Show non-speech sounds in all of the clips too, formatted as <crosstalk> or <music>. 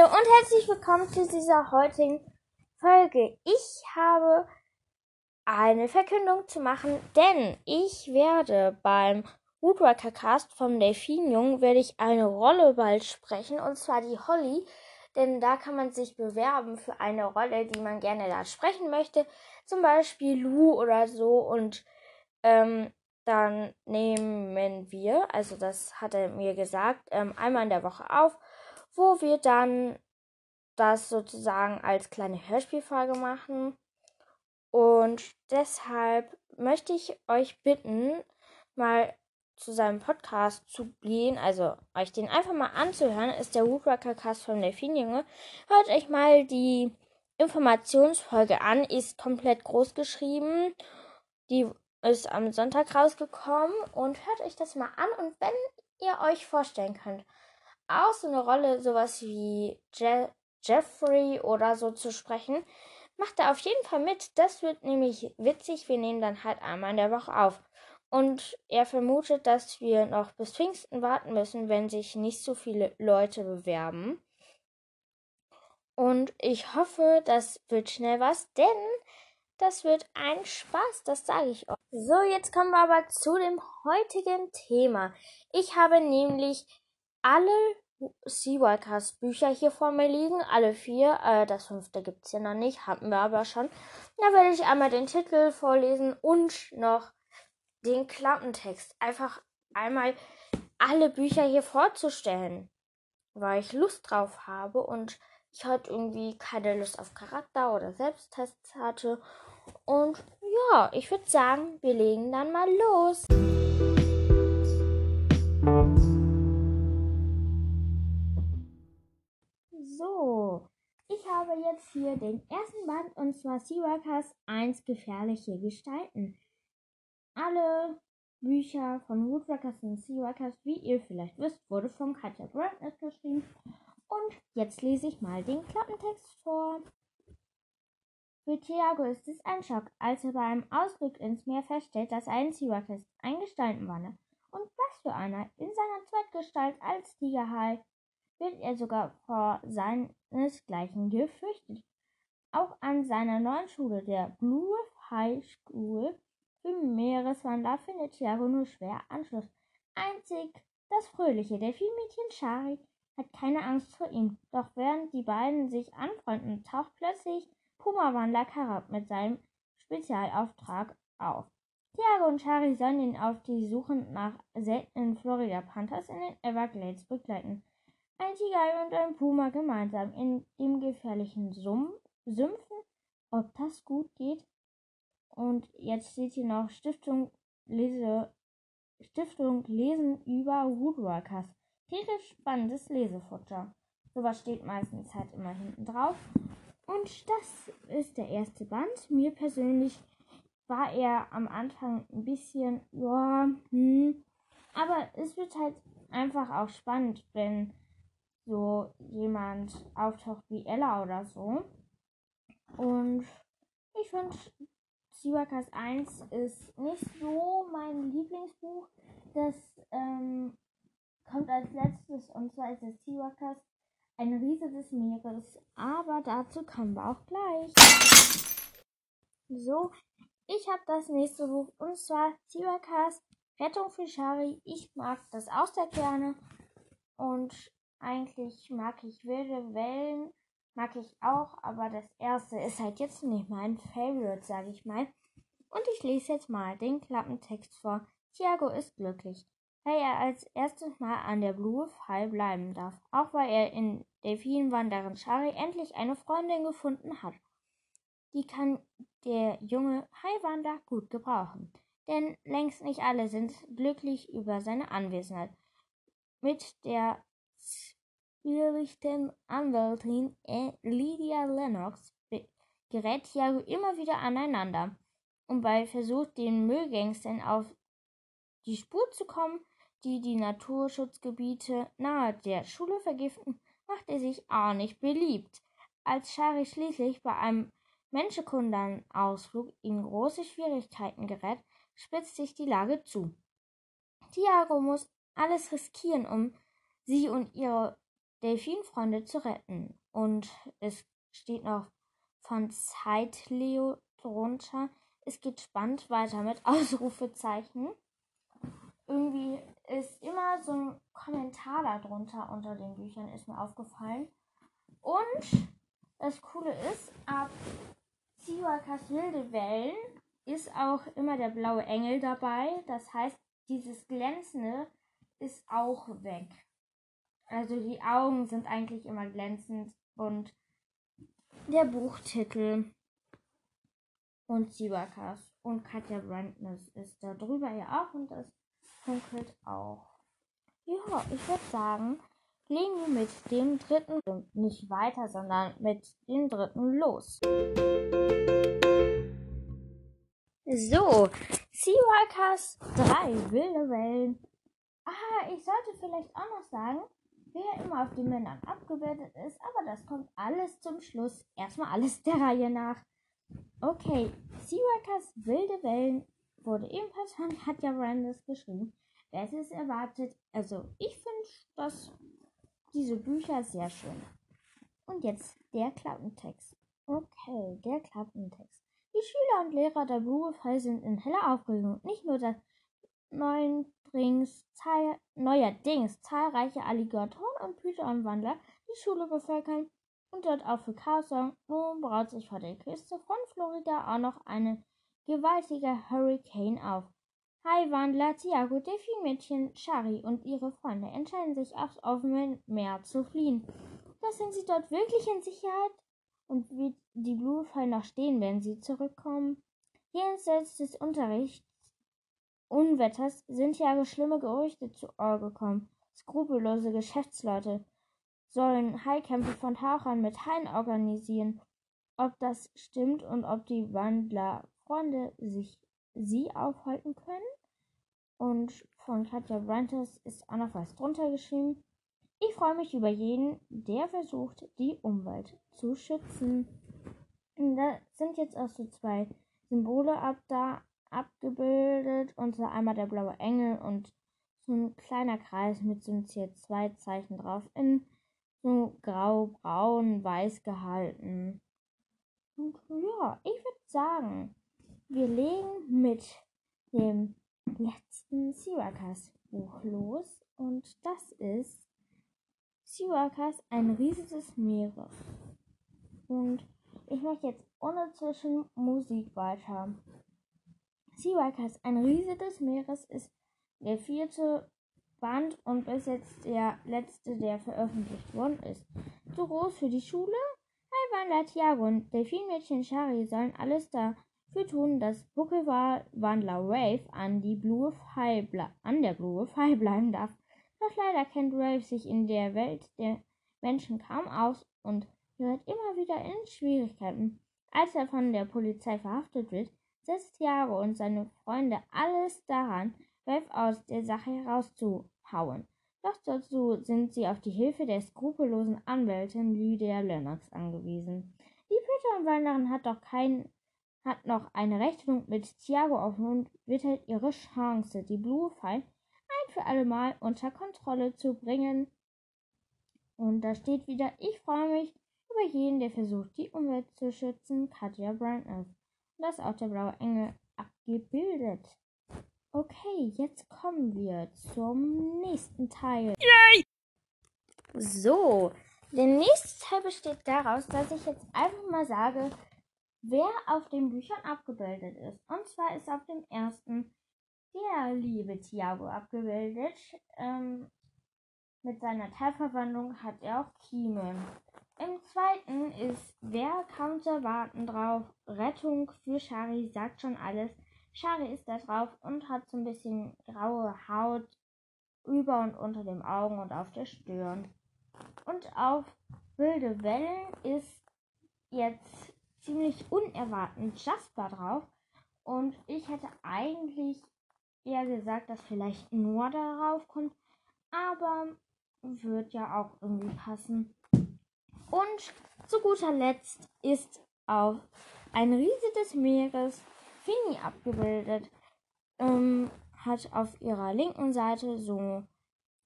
Hallo und herzlich willkommen zu dieser heutigen Folge. Ich habe eine Verkündung zu machen, denn ich werde beim Woodworker Cast vom Delfinjungen werde ich eine Rolle bald sprechen und zwar die Holly, denn da kann man sich bewerben für eine Rolle, die man gerne da sprechen möchte, zum Beispiel Lou oder so. Und ähm, dann nehmen wir, also das hat er mir gesagt, ähm, einmal in der Woche auf wo wir dann das sozusagen als kleine Hörspielfolge machen. Und deshalb möchte ich euch bitten, mal zu seinem Podcast zu gehen, also euch den einfach mal anzuhören, ist der Woodworker Cast von Delfinjunge. Hört euch mal die Informationsfolge an, ist komplett groß geschrieben. Die ist am Sonntag rausgekommen und hört euch das mal an und wenn ihr euch vorstellen könnt, auch so eine Rolle, sowas wie Je Jeffrey oder so zu sprechen, macht er auf jeden Fall mit. Das wird nämlich witzig. Wir nehmen dann halt einmal in der Woche auf. Und er vermutet, dass wir noch bis Pfingsten warten müssen, wenn sich nicht so viele Leute bewerben. Und ich hoffe, das wird schnell was, denn das wird ein Spaß, das sage ich euch. So, jetzt kommen wir aber zu dem heutigen Thema. Ich habe nämlich alle Seawalkers Bücher hier vor mir liegen, alle vier. Äh, das fünfte gibt es ja noch nicht, hatten wir aber schon. Da werde ich einmal den Titel vorlesen und noch den Klappentext. Einfach einmal alle Bücher hier vorzustellen, weil ich Lust drauf habe und ich heute irgendwie keine Lust auf Charakter oder Selbsttests hatte. Und ja, ich würde sagen, wir legen dann mal los. Jetzt hier den ersten Band und zwar Seawalkers 1 Gefährliche Gestalten. Alle Bücher von Woodwalkers und Seawalkers, wie ihr vielleicht wisst, wurde von Katja Brandness geschrieben. Und jetzt lese ich mal den Klappentext vor. Für Thiago ist es ein Schock, als er bei einem Ausflug ins Meer feststellt, dass ein Seawalker ist, ein Gestaltenwanne. Und was für einer, in seiner Zweitgestalt als Tigerhai wird er sogar vor seinesgleichen gefürchtet. Auch an seiner neuen Schule, der Blue High School für Meereswander, findet Thiago nur schwer Anschluss. Einzig das fröhliche Delfinmädchen Shari hat keine Angst vor ihm. Doch während die beiden sich anfreunden, taucht plötzlich Puma-Wandler Karab mit seinem Spezialauftrag auf. Thiago und Shari sollen ihn auf die Suche nach seltenen Florida Panthers in den Everglades begleiten. Ein Tiger und ein Puma gemeinsam in dem gefährlichen Sumpf, Sümpfen, ob das gut geht. Und jetzt steht hier noch Stiftung Lese, Stiftung Lesen über Woodworkers. Tierisch spannendes Lesefutter. Sowas steht meistens halt immer hinten drauf. Und das ist der erste Band. Mir persönlich war er am Anfang ein bisschen, ja, hm. Aber es wird halt einfach auch spannend, wenn so jemand auftaucht wie Ella oder so. Und ich finde, Siwakas 1 ist nicht so mein Lieblingsbuch. Das ähm, kommt als letztes und zwar ist es Siwakas ein Riese des Meeres. Aber dazu kommen wir auch gleich. So, ich habe das nächste Buch und zwar Siwakas Rettung für Shari. Ich mag das auch sehr gerne. Und eigentlich mag ich wilde Wellen, mag ich auch, aber das erste ist halt jetzt nicht mein Favorite, sage ich mal. Und ich lese jetzt mal den Klappentext vor. Thiago ist glücklich, weil er als erstes Mal an der Blue Fall bleiben darf, auch weil er in Delfinwanderin Shari endlich eine Freundin gefunden hat. Die kann der junge Haiwander gut gebrauchen, denn längst nicht alle sind glücklich über seine Anwesenheit. Mit der Spielrichtin Anwältin Lydia Lennox gerät Thiago immer wieder aneinander. Und bei Versuch, den Müllgangstern auf die Spur zu kommen, die die Naturschutzgebiete nahe der Schule vergiften, macht er sich auch nicht beliebt. Als Shari schließlich bei einem Menschenkundenausflug in große Schwierigkeiten gerät, spitzt sich die Lage zu. Thiago muss alles riskieren, um sie und ihre Delfinfreunde zu retten. Und es steht noch von Zeitleo drunter. Es geht spannend weiter mit <laughs> Ausrufezeichen. Irgendwie ist immer so ein Kommentar darunter unter den Büchern, ist mir aufgefallen. Und das Coole ist, ab Siwakas wilde Wellen ist auch immer der blaue Engel dabei. Das heißt, dieses Glänzende ist auch weg. Also die Augen sind eigentlich immer glänzend und der Buchtitel und Siwakas und Katja Brandness ist da drüber ja auch und das funkelt auch. Ja, ich würde sagen, legen wir mit dem dritten nicht weiter, sondern mit dem dritten los. So, Seawalkers 3 wilde Wellen. Ah, ich sollte vielleicht auch noch sagen, wer immer auf den Männern abgebildet ist, aber das kommt alles zum Schluss. Erstmal alles der Reihe nach. Okay, Seawalkers wilde Wellen wurde ebenfalls von Katja Brandes geschrieben. Wer es erwartet? Also, ich finde das diese Bücher sehr schön. Und jetzt der Klappentext. Okay, der Klappentext. Die Schüler und Lehrer der Blumenfall sind in heller Aufregung. Nicht nur, dass neuerdings, zahl neuerdings zahlreiche Alligatoren und Pythonwandler die Schule bevölkern und dort auch für Chaos sorgen. Nun braut sich vor der Küste von Florida auch noch eine gewaltiger Hurricane auf. Hai-Wandler Tiago, Delfinmädchen Shari und ihre Freunde entscheiden sich aufs offene Meer zu fliehen. Doch sind sie dort wirklich in Sicherheit? Und wird die Bluefall noch stehen, wenn sie zurückkommen? Jenseits des Unterrichts Unwetters sind Jahre schlimme Gerüchte zu Ohr gekommen. Skrupellose Geschäftsleute sollen Haikämpfe von Tauchern mit Haien organisieren. Ob das stimmt und ob die Wandlerfreunde sich sie aufhalten können. Und von Katja Brantes ist auch noch was drunter geschrieben. Ich freue mich über jeden, der versucht, die Umwelt zu schützen. Da sind jetzt auch so zwei Symbole ab da abgebildet. Und zwar einmal der blaue Engel und so ein kleiner Kreis mit so einem CO2-Zeichen drauf in so grau, braun, weiß gehalten. Und ja, ich würde sagen, wir legen mit dem letzten Sirakas Buch los und das ist Sirakas, ein Riese des Meeres. Und ich mache jetzt ohne Zwischenmusik weiter. Sirakas, ein Riese des Meeres ist der vierte Band und bis jetzt der letzte, der veröffentlicht worden ist. Zu groß für die Schule? Halbwandler Tiago und Delfinmädchen Shari sollen alles da für tun, dass Buckelwandler Wave an, die Blue an der Blue File bleiben darf. Doch leider kennt Wave sich in der Welt der Menschen kaum aus und gerät immer wieder in Schwierigkeiten. Als er von der Polizei verhaftet wird, Jaro und seine Freunde alles daran, Wave aus der Sache herauszuhauen. Doch dazu sind sie auf die Hilfe der skrupellosen Anwältin Lydia Lennox angewiesen. Die Python-Wanderin hat doch keinen hat noch eine Rechnung mit Thiago offen und wittert ihre Chance, die Blue Fall ein für alle Mal unter Kontrolle zu bringen. Und da steht wieder, ich freue mich über jeden, der versucht, die Umwelt zu schützen, Katja Brandner. Und das ist auch der blaue Engel abgebildet. Okay, jetzt kommen wir zum nächsten Teil. Yay! So, der nächste Teil besteht daraus, dass ich jetzt einfach mal sage, wer auf den Büchern abgebildet ist. Und zwar ist auf dem ersten der liebe Tiago abgebildet. Ähm, mit seiner Teilverwandlung hat er auch Kiemen. Im zweiten ist Wer kam zu erwarten drauf? Rettung für Shari sagt schon alles. Shari ist da drauf und hat so ein bisschen graue Haut über und unter den Augen und auf der Stirn. Und auf wilde Wellen ist jetzt ziemlich unerwartet Jasper drauf. Und ich hätte eigentlich eher gesagt, dass vielleicht Noah darauf kommt. Aber wird ja auch irgendwie passen. Und zu guter Letzt ist auf ein Riese des Meeres Fini abgebildet. Ähm, hat auf ihrer linken Seite so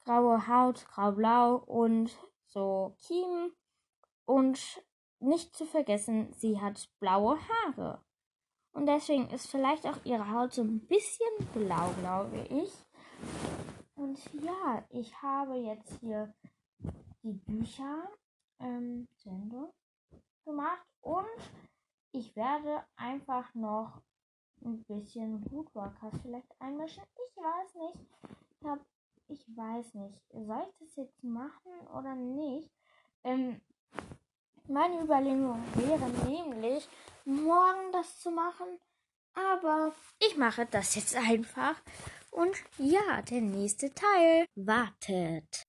graue Haut, graublau und so Kiemen und nicht zu vergessen, sie hat blaue Haare. Und deswegen ist vielleicht auch ihre Haut so ein bisschen blau, glaube ich. Und ja, ich habe jetzt hier die Bücher ähm, Ende gemacht und ich werde einfach noch ein bisschen Woodworkers vielleicht einmischen. Ich weiß nicht. Ich, hab, ich weiß nicht. Soll ich das jetzt machen oder nicht? Ähm, meine Überlegung wäre nämlich, morgen das zu machen. Aber ich mache das jetzt einfach. Und ja, der nächste Teil wartet.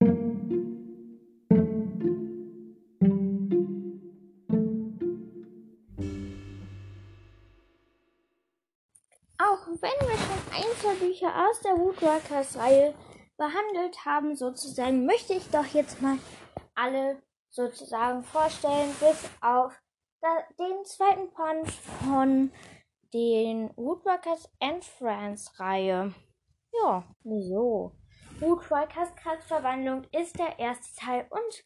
Einzelbücher aus der Woodworkers-Reihe behandelt haben, sozusagen, möchte ich doch jetzt mal alle sozusagen vorstellen, bis auf den zweiten Band von den Woodworkers and Friends Reihe. Ja, so. Woodworkers Kraftverwandlung ist der erste Teil und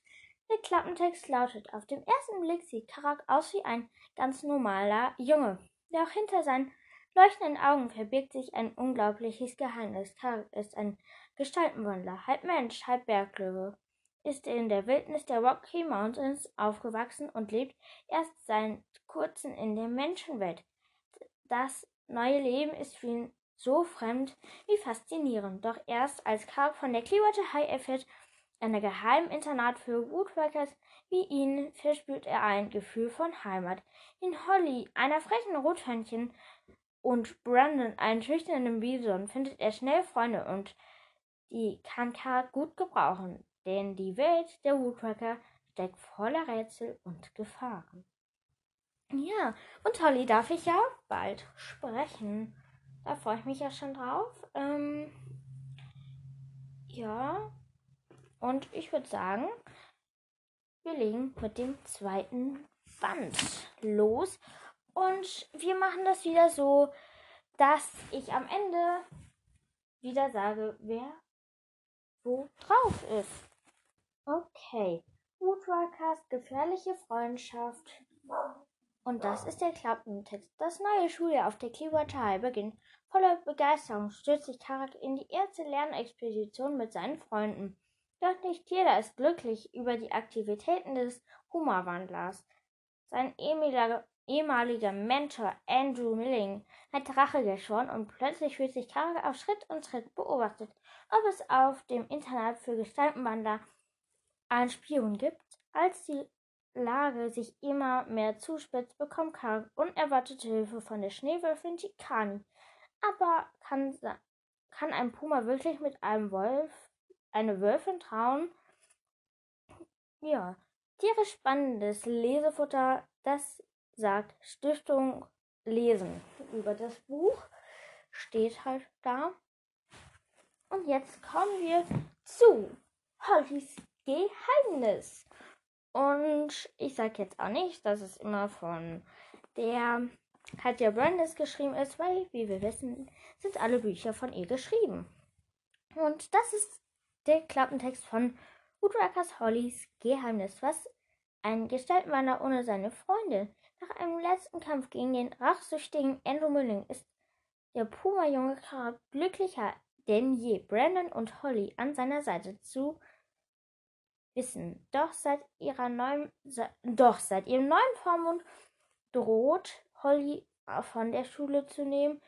der Klappentext lautet, auf dem ersten Blick sieht Karak aus wie ein ganz normaler Junge. Doch hinter seinen leuchtenden Augen verbirgt sich ein unglaubliches Geheimnis. Karak ist ein Gestaltenwandler, halb Mensch, halb Berglöwe ist in der Wildnis der Rocky Mountains aufgewachsen und lebt erst seit kurzem in der Menschenwelt. Das neue Leben ist für ihn so fremd wie faszinierend. Doch erst als Karl von der Clearwater High erfährt, einer geheimen Internat für Woodworkers wie ihn, verspürt er ein Gefühl von Heimat. In Holly, einer frechen Rothörnchen, und Brandon, einen schüchternen Bison, findet er schnell Freunde und die kann Karl gut gebrauchen denn die Welt der Woodpecker steckt voller Rätsel und Gefahren. Ja, und Holly darf ich ja bald sprechen. Da freue ich mich ja schon drauf. Ähm, ja, und ich würde sagen, wir legen mit dem zweiten Band los. Und wir machen das wieder so, dass ich am Ende wieder sage, wer wo drauf ist. Okay. Woodwalkers gefährliche Freundschaft. Und das ist der Klappentext. Das neue Schuljahr auf der Clearwater High beginnt. Voller Begeisterung stürzt sich Tarak in die erste Lernexpedition mit seinen Freunden. Doch nicht jeder ist glücklich über die Aktivitäten des Hummerwandlers. Sein ehemaliger Mentor Andrew Milling hat Rache geschworen und plötzlich fühlt sich Tarak auf Schritt und Tritt beobachtet, ob es auf dem Internat für Gestaltenwandler einen Spion gibt. Als die Lage sich immer mehr zuspitzt, bekommt Karl unerwartete Hilfe von der Schneewölfin Tikani. Aber kann, kann ein Puma wirklich mit einem Wolf, eine Wölfin trauen? Ja, tierisch spannendes Lesefutter, das sagt Stiftung Lesen über das Buch. Steht halt da. Und jetzt kommen wir zu Hollys Geheimnis. Und ich sage jetzt auch nicht, dass es immer von der Katja Brandes geschrieben ist, weil, wie wir wissen, sind alle Bücher von ihr geschrieben. Und das ist der Klappentext von Udrakas Hollys Geheimnis, was ein Gestaltenwanderer ohne seine Freunde. Nach einem letzten Kampf gegen den rachsüchtigen Andrew Milling ist der Puma-Junge glücklicher denn je, Brandon und Holly an seiner Seite zu wissen. Doch seit ihrer neuen, doch seit ihrem neuen Vormund droht Holly von der Schule zu nehmen,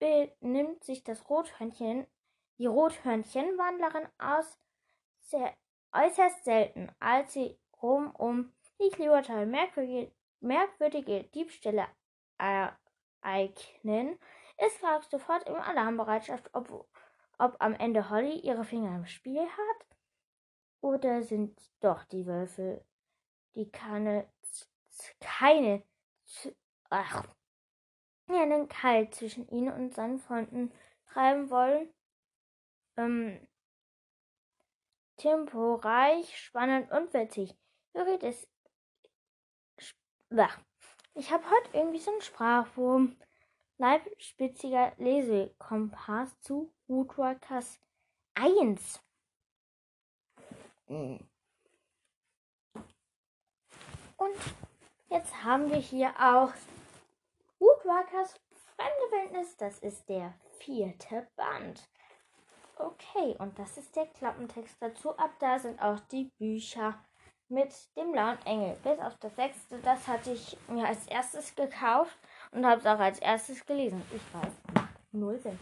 benimmt sich das Rothörnchen, die Rothörnchenwandlerin aus sehr, äußerst selten, als sie rum um die Clearwater merkwürdige, merkwürdige Diebstähle ereignen, ist Clark sofort im Alarmbereitschaft, ob, ob am Ende Holly ihre Finger im Spiel hat oder sind doch die Wölfe, die keine, keine, ach, einen Kalt zwischen ihnen und seinen Freunden treiben wollen? Ähm, temporeich, spannend und witzig. Gerät es. Ich habe heute irgendwie so einen Sprachwurm. Leibspitziger Lesekompass zu Woodworkers 1. Und jetzt haben wir hier auch Woodwalkers Fremde Wildnis. Das ist der vierte Band. Okay, und das ist der Klappentext dazu. Ab da sind auch die Bücher mit dem blauen Engel. Bis auf das sechste, das hatte ich mir als erstes gekauft und habe es auch als erstes gelesen. Ich weiß, macht null Sinn.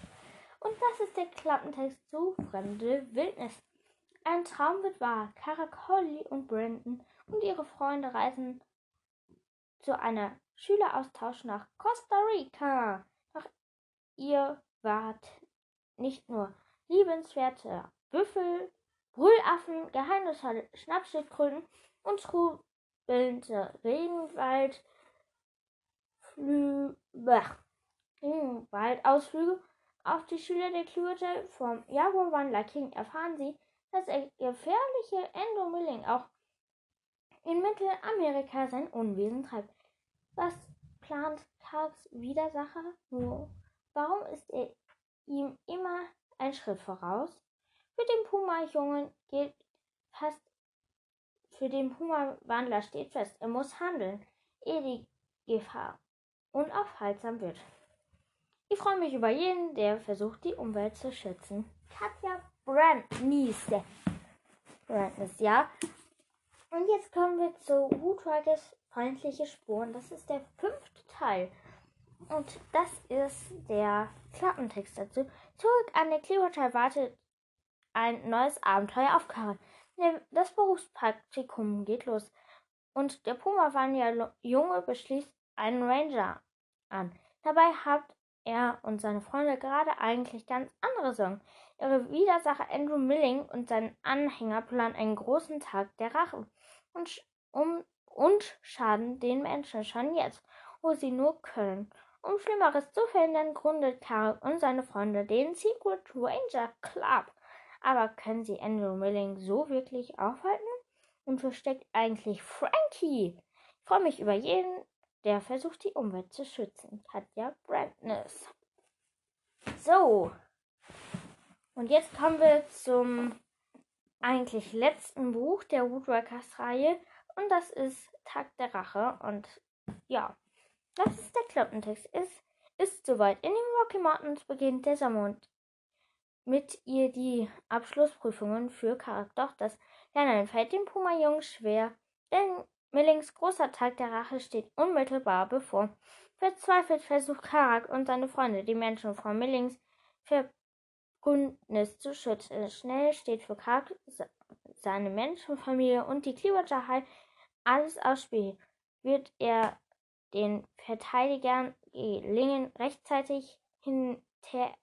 Und das ist der Klappentext zu Fremde Wildnis. Ein Traum wird wahr. Karak, Holly und Brandon und ihre Freunde reisen zu einer Schüleraustausch nach Costa Rica. Doch ihr wart nicht nur liebenswerte Büffel, Brüllaffen, geheimnisvolle Schnappschildkröten und trubelnde Regenwald, Regenwaldausflüge auf die Schüler der Cleartail vom Jaguarwandler King erfahren sie, dass der gefährliche Endomilling auch in Mittelamerika sein Unwesen treibt. Was plant Karks Widersacher nur? Warum ist er ihm immer ein Schritt voraus? Für den Puma-Jungen gilt fast, für den Puma-Wandler steht fest, er muss handeln, ehe die Gefahr unaufhaltsam wird. Ich freue mich über jeden, der versucht, die Umwelt zu schützen. Katja Brandnies. Brandnies, ja. Und jetzt kommen wir zu Woodriders feindliche Spuren. Das ist der fünfte Teil. Und das ist der Klappentext dazu. Zurück an der Clearwater wartet ein neues Abenteuer auf Karen. Das Berufspraktikum geht los. Und der Puma Junge beschließt einen Ranger an. Dabei hat er und seine Freunde gerade eigentlich ganz andere Sorgen. Ihre Widersacher Andrew Milling und sein Anhänger planen einen großen Tag der Rache und, um, und schaden den Menschen schon jetzt, wo sie nur können. Um Schlimmeres zu verhindern, gründet Karl und seine Freunde den Secret Ranger Club. Aber können sie Andrew Milling so wirklich aufhalten? Und wo steckt eigentlich Frankie? Ich freue mich über jeden, der versucht, die Umwelt zu schützen. Katja Brandness. So. Und jetzt kommen wir zum eigentlich letzten Buch der Woodworkers-Reihe. Und das ist Tag der Rache. Und ja, das ist der Klappentext. Es ist soweit. In den Rocky Mountains beginnt der Sommer und mit ihr die Abschlussprüfungen für Karak. Doch das Lernen fällt dem Puma-Jungen schwer, denn Millings großer Tag der Rache steht unmittelbar bevor. Verzweifelt versucht Karak und seine Freunde, die Menschen von Millings Verbündnis zu schützen. Schnell steht für Karak, seine Menschenfamilie und die High alles aufs Spiel. Wird er den Verteidigern gelingen, rechtzeitig hinter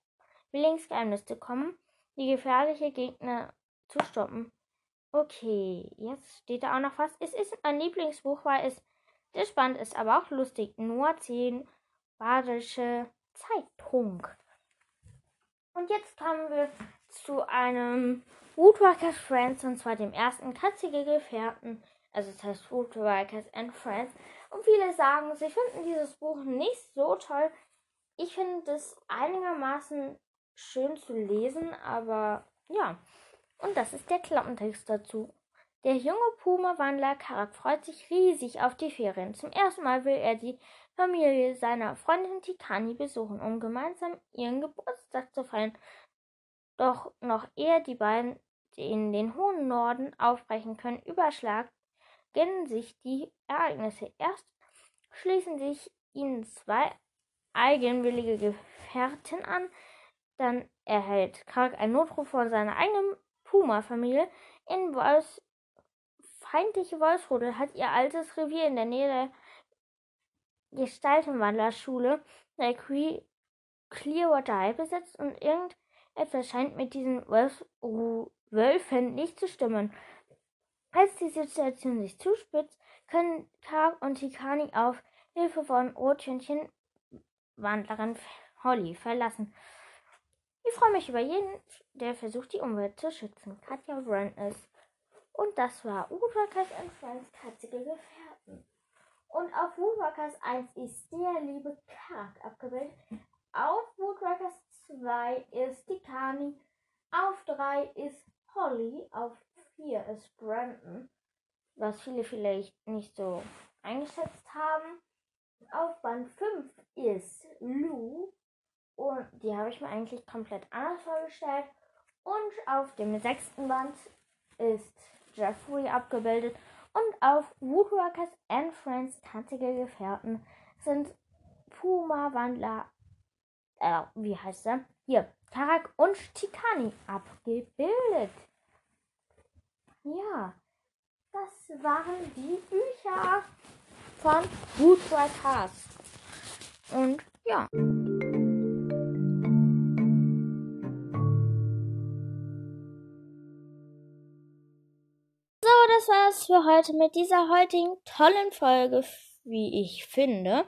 Millings Geheimnis zu kommen, die gefährliche Gegner zu stoppen? Okay, jetzt steht da auch noch was. Es ist mein Lieblingsbuch, weil es sehr spannend ist, aber auch lustig. Nur 10 badische Zeitung. Und jetzt kommen wir zu einem Woodwalkers Friends, und zwar dem ersten Katzige Gefährten. Also es heißt Woodwalkers and Friends. Und viele sagen, sie finden dieses Buch nicht so toll. Ich finde es einigermaßen schön zu lesen, aber ja. Und das ist der Klappentext dazu. Der junge Puma-Wandler Karak freut sich riesig auf die Ferien. Zum ersten Mal will er die Familie seiner Freundin Tikani besuchen, um gemeinsam ihren Geburtstag zu feiern. Doch noch ehe die beiden in den hohen Norden aufbrechen können, überschlagen sich die Ereignisse. Erst schließen sich ihnen zwei eigenwillige Gefährten an, dann erhält Karak einen Notruf von seiner eigenen Puma-Familie in Wolfs feindliche Wolfsrudel hat ihr altes Revier in der Nähe der Gestaltenwandlerschule der Clearwater High besetzt und irgendetwas scheint mit diesen Wolfs Wölfen nicht zu stimmen. Als die Situation sich zuspitzt, können Karg und Tikani auf Hilfe von Rotchönchen Wandlerin Holly verlassen. Ich freue mich über jeden, der versucht, die Umwelt zu schützen. Katja Brandness. Und das war Woodworkers and Friends Katzige Gefährten. Und auf Woodworkers 1 ist der liebe Kark abgebildet. Auf Woodworkers 2 ist die Kani. Auf 3 ist Holly. Auf 4 ist Brandon. was viele vielleicht nicht so eingeschätzt haben. Auf Band 5 ist Lou und die habe ich mir eigentlich komplett anders vorgestellt. Und auf dem sechsten Band ist Jeffrey abgebildet und auf Woodworkers and Friends tanzige Gefährten sind Puma-Wandler, äh, wie heißt er? Hier, Tarak und Tikani abgebildet. Ja, das waren die Bücher von Woodworkers. Und ja. Das war's für heute mit dieser heutigen tollen Folge, wie ich finde.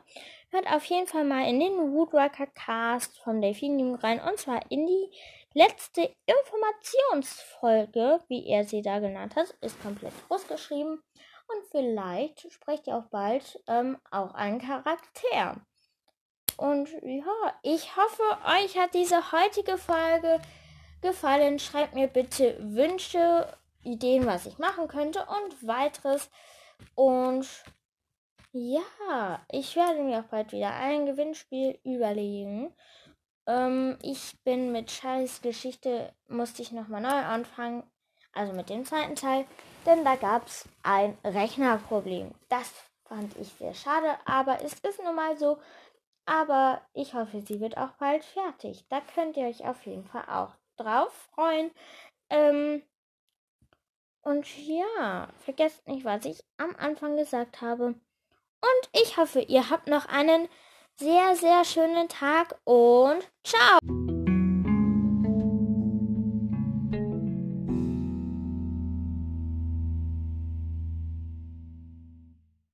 Hört auf jeden Fall mal in den Woodworker Cast von Delphinium rein und zwar in die letzte Informationsfolge, wie er sie da genannt hat, ist komplett groß geschrieben und vielleicht sprecht ihr auch bald ähm, auch einen Charakter. Und ja, ich hoffe, euch hat diese heutige Folge gefallen. Schreibt mir bitte Wünsche Ideen, was ich machen könnte und weiteres. Und ja, ich werde mir auch bald wieder ein Gewinnspiel überlegen. Ähm, ich bin mit Charlies Geschichte, musste ich nochmal neu anfangen. Also mit dem zweiten Teil. Denn da gab es ein Rechnerproblem. Das fand ich sehr schade, aber es ist nun mal so. Aber ich hoffe, sie wird auch bald fertig. Da könnt ihr euch auf jeden Fall auch drauf freuen. Ähm, und ja, vergesst nicht, was ich am Anfang gesagt habe. Und ich hoffe, ihr habt noch einen sehr, sehr schönen Tag und ciao!